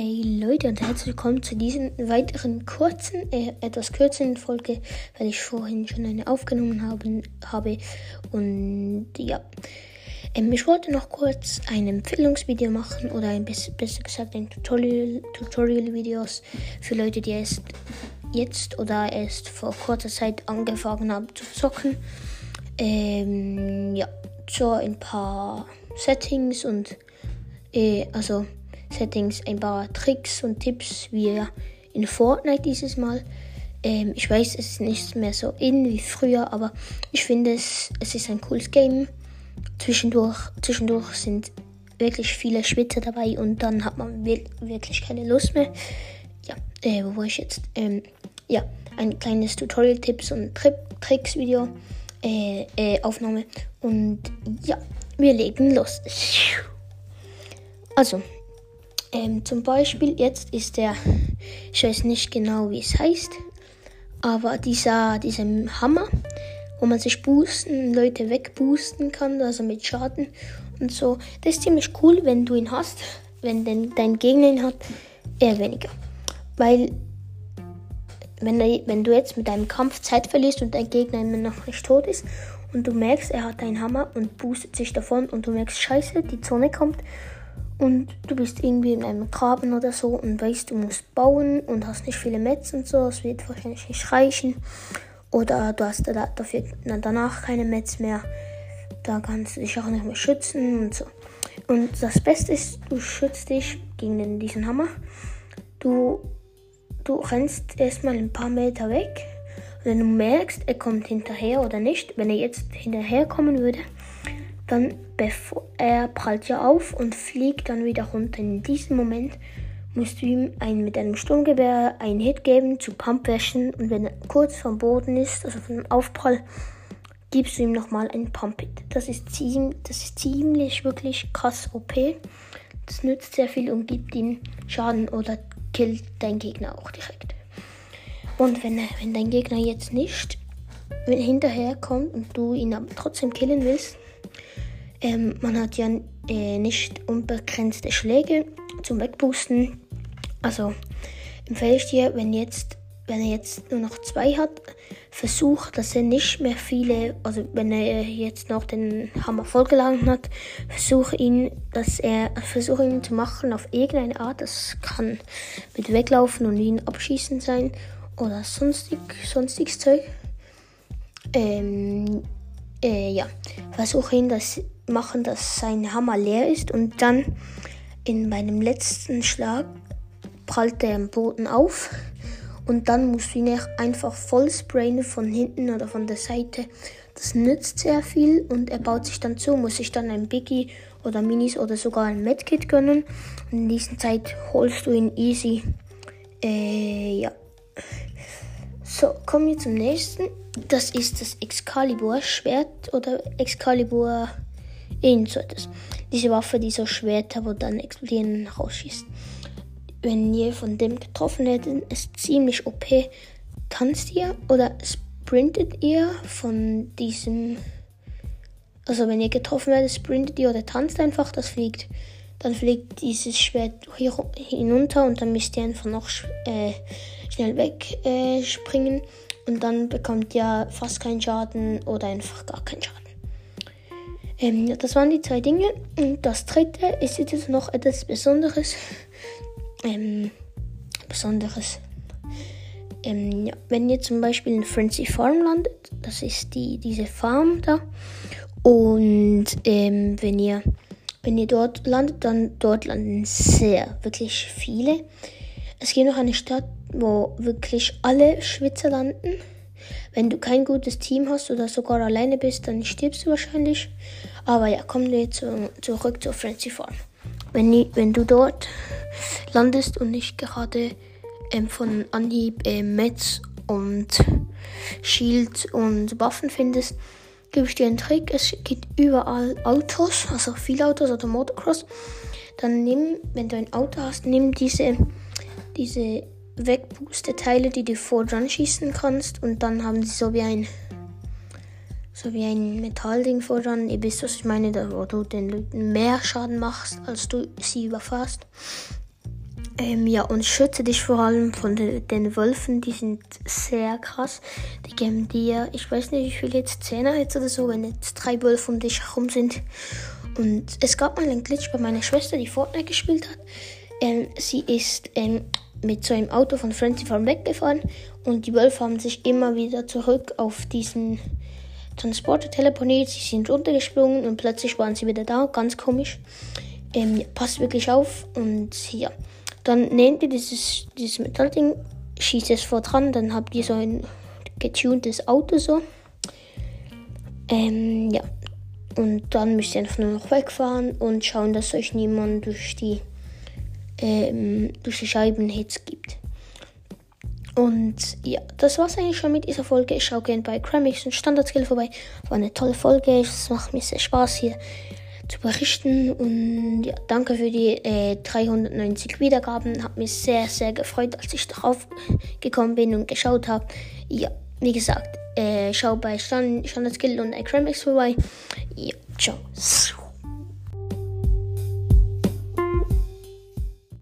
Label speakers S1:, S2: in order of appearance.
S1: Hey Leute und herzlich willkommen zu diesem weiteren kurzen, äh, etwas kürzeren Folge, weil ich vorhin schon eine aufgenommen haben, habe. Und ja, ähm, ich wollte noch kurz ein Empfehlungsvideo machen oder ein bisschen, besser gesagt ein Tutorial, Tutorial-Videos für Leute, die erst jetzt oder erst vor kurzer Zeit angefangen haben zu zocken. Ähm, ja, so ein paar Settings und äh, also Settings, ein paar Tricks und Tipps wie in Fortnite dieses Mal. Ähm, ich weiß, es ist nicht mehr so in wie früher, aber ich finde es, es ist ein cooles Game. Zwischendurch, zwischendurch sind wirklich viele Schwitzer dabei und dann hat man wirklich keine Lust mehr. Ja, äh, wo war ich jetzt? Ähm, ja, ein kleines Tutorial-Tipps und Tri Tricks-Video, äh, äh, Aufnahme. Und ja, wir legen los. Also, ähm, zum Beispiel jetzt ist der, ich weiß nicht genau wie es heißt, aber dieser, dieser Hammer, wo man sich boosten, Leute wegboosten kann, also mit Schaden und so. Das ist ziemlich cool, wenn du ihn hast. Wenn denn dein Gegner ihn hat, eher weniger. Weil, wenn, er, wenn du jetzt mit deinem Kampf Zeit verlierst und dein Gegner immer noch nicht tot ist und du merkst, er hat einen Hammer und boostet sich davon und du merkst, scheiße, die Zone kommt und du bist irgendwie in einem Graben oder so und weißt, du musst bauen und hast nicht viele Metz und so, es wird wahrscheinlich nicht reichen. Oder du hast dafür danach keine Metz mehr. Da kannst du dich auch nicht mehr schützen und so. Und das Beste ist, du schützt dich gegen diesen Hammer. Du, du rennst erstmal ein paar Meter weg. Wenn du merkst, er kommt hinterher oder nicht, wenn er jetzt hinterherkommen würde, dann bevor er prallt ja auf und fliegt dann wieder runter. In diesem Moment musst du ihm ein, mit einem Sturmgewehr einen Hit geben zu Pumpwäschen und wenn er kurz vom Boden ist, also vom Aufprall, gibst du ihm nochmal einen Pump-Hit. Das ist, ziemlich, das ist ziemlich wirklich krass OP. Das nützt sehr viel und gibt ihm Schaden oder killt deinen Gegner auch direkt. Und wenn, wenn dein Gegner jetzt nicht hinterher kommt und du ihn aber trotzdem killen willst, ähm, man hat ja äh, nicht unbegrenzte Schläge zum Wegboosten. Also empfehle ich dir, wenn jetzt, wenn er jetzt nur noch zwei hat, versuch, dass er nicht mehr viele, also wenn er jetzt noch den Hammer vollgeladen hat, versuch ihn, dass er, versuche ihn zu machen auf irgendeine Art. Das kann mit Weglaufen und ihn abschießen sein oder sonstig, sonstiges Zeug. Ähm, äh, ja, versuche ihn das machen, dass sein Hammer leer ist und dann in meinem letzten Schlag prallt er am Boden auf und dann musst du ihn einfach voll sprayen von hinten oder von der Seite. Das nützt sehr viel und er baut sich dann zu, muss sich dann ein Biggie oder Minis oder sogar ein Medkit gönnen. Und in dieser Zeit holst du ihn easy. Äh, ja. So, kommen wir zum nächsten. Das ist das Excalibur-Schwert oder Excalibur Irgend so etwas. Diese Waffe, die so Schwerter, wo dann explodieren, rausschießt. Wenn ihr von dem getroffen hättet, ist ziemlich OP. Tanzt ihr oder sprintet ihr von diesem. Also, wenn ihr getroffen werdet, sprintet ihr oder tanzt einfach, das fliegt. Dann fliegt dieses Schwert hier hinunter und dann müsst ihr einfach noch äh, schnell wegspringen. Äh, und dann bekommt ihr fast keinen Schaden oder einfach gar keinen Schaden. Ähm, das waren die zwei Dinge. Und das dritte ist jetzt noch etwas Besonderes. Ähm, Besonderes. Ähm, ja, wenn ihr zum Beispiel in Frenzy Farm landet, das ist die, diese Farm da. Und ähm, wenn ihr wenn ihr dort landet, dann dort landen sehr, wirklich viele. Es gibt noch eine Stadt, wo wirklich alle Schwitzer landen. Wenn du kein gutes Team hast oder sogar alleine bist, dann stirbst du wahrscheinlich. Aber ja, kommen wir zu, zurück zur Frenzy Farm. Wenn, wenn du dort landest und nicht gerade ähm, von Anhieb äh, Metz und Shield und Waffen findest, gebe ich dir einen Trick. Es gibt überall Autos, also viele Autos oder Motocross. Dann nimm, wenn du ein Auto hast, nimm diese, diese Wegbooster-Teile, die du vor dran schießen kannst. Und dann haben sie so wie ein so wie ein Metallding voran. Ihr wisst, was ich meine, da wo du den Leuten mehr Schaden machst, als du sie überfährst. Ähm, ja, und schütze dich vor allem von de, den Wölfen, die sind sehr krass. Die geben dir, ich weiß nicht, wie viel jetzt Zähne jetzt oder so, wenn jetzt drei Wölfe um dich herum sind. Und es gab mal einen Glitch bei meiner Schwester, die Fortnite gespielt hat. Ähm, sie ist ähm, mit so einem Auto von Frenzy Farm weggefahren und die Wölfe haben sich immer wieder zurück auf diesen Transporter telefoniert. Sie sind runtergesprungen und plötzlich waren sie wieder da. Ganz komisch. Ähm, passt wirklich auf und ja. Dann nehmt ihr dieses, dieses Metallding, schießt es vor dran, dann habt ihr so ein getuntes Auto so. Ähm, ja. Und dann müsst ihr einfach nur noch wegfahren und schauen, dass euch niemand durch die, ähm, durch die Scheibenhits gibt. Und ja, das war's eigentlich schon mit dieser Folge. Ich schaue gerne bei Cramix und Standardskill vorbei. War eine tolle Folge. Es macht mir sehr Spaß hier zu berichten. Und ja, danke für die äh, 390 Wiedergaben. Hat mich sehr, sehr gefreut, als ich darauf gekommen bin und geschaut habe. Ja, wie gesagt, äh, schau bei Stand, Standard Skill und Acremix vorbei. Ja, ciao.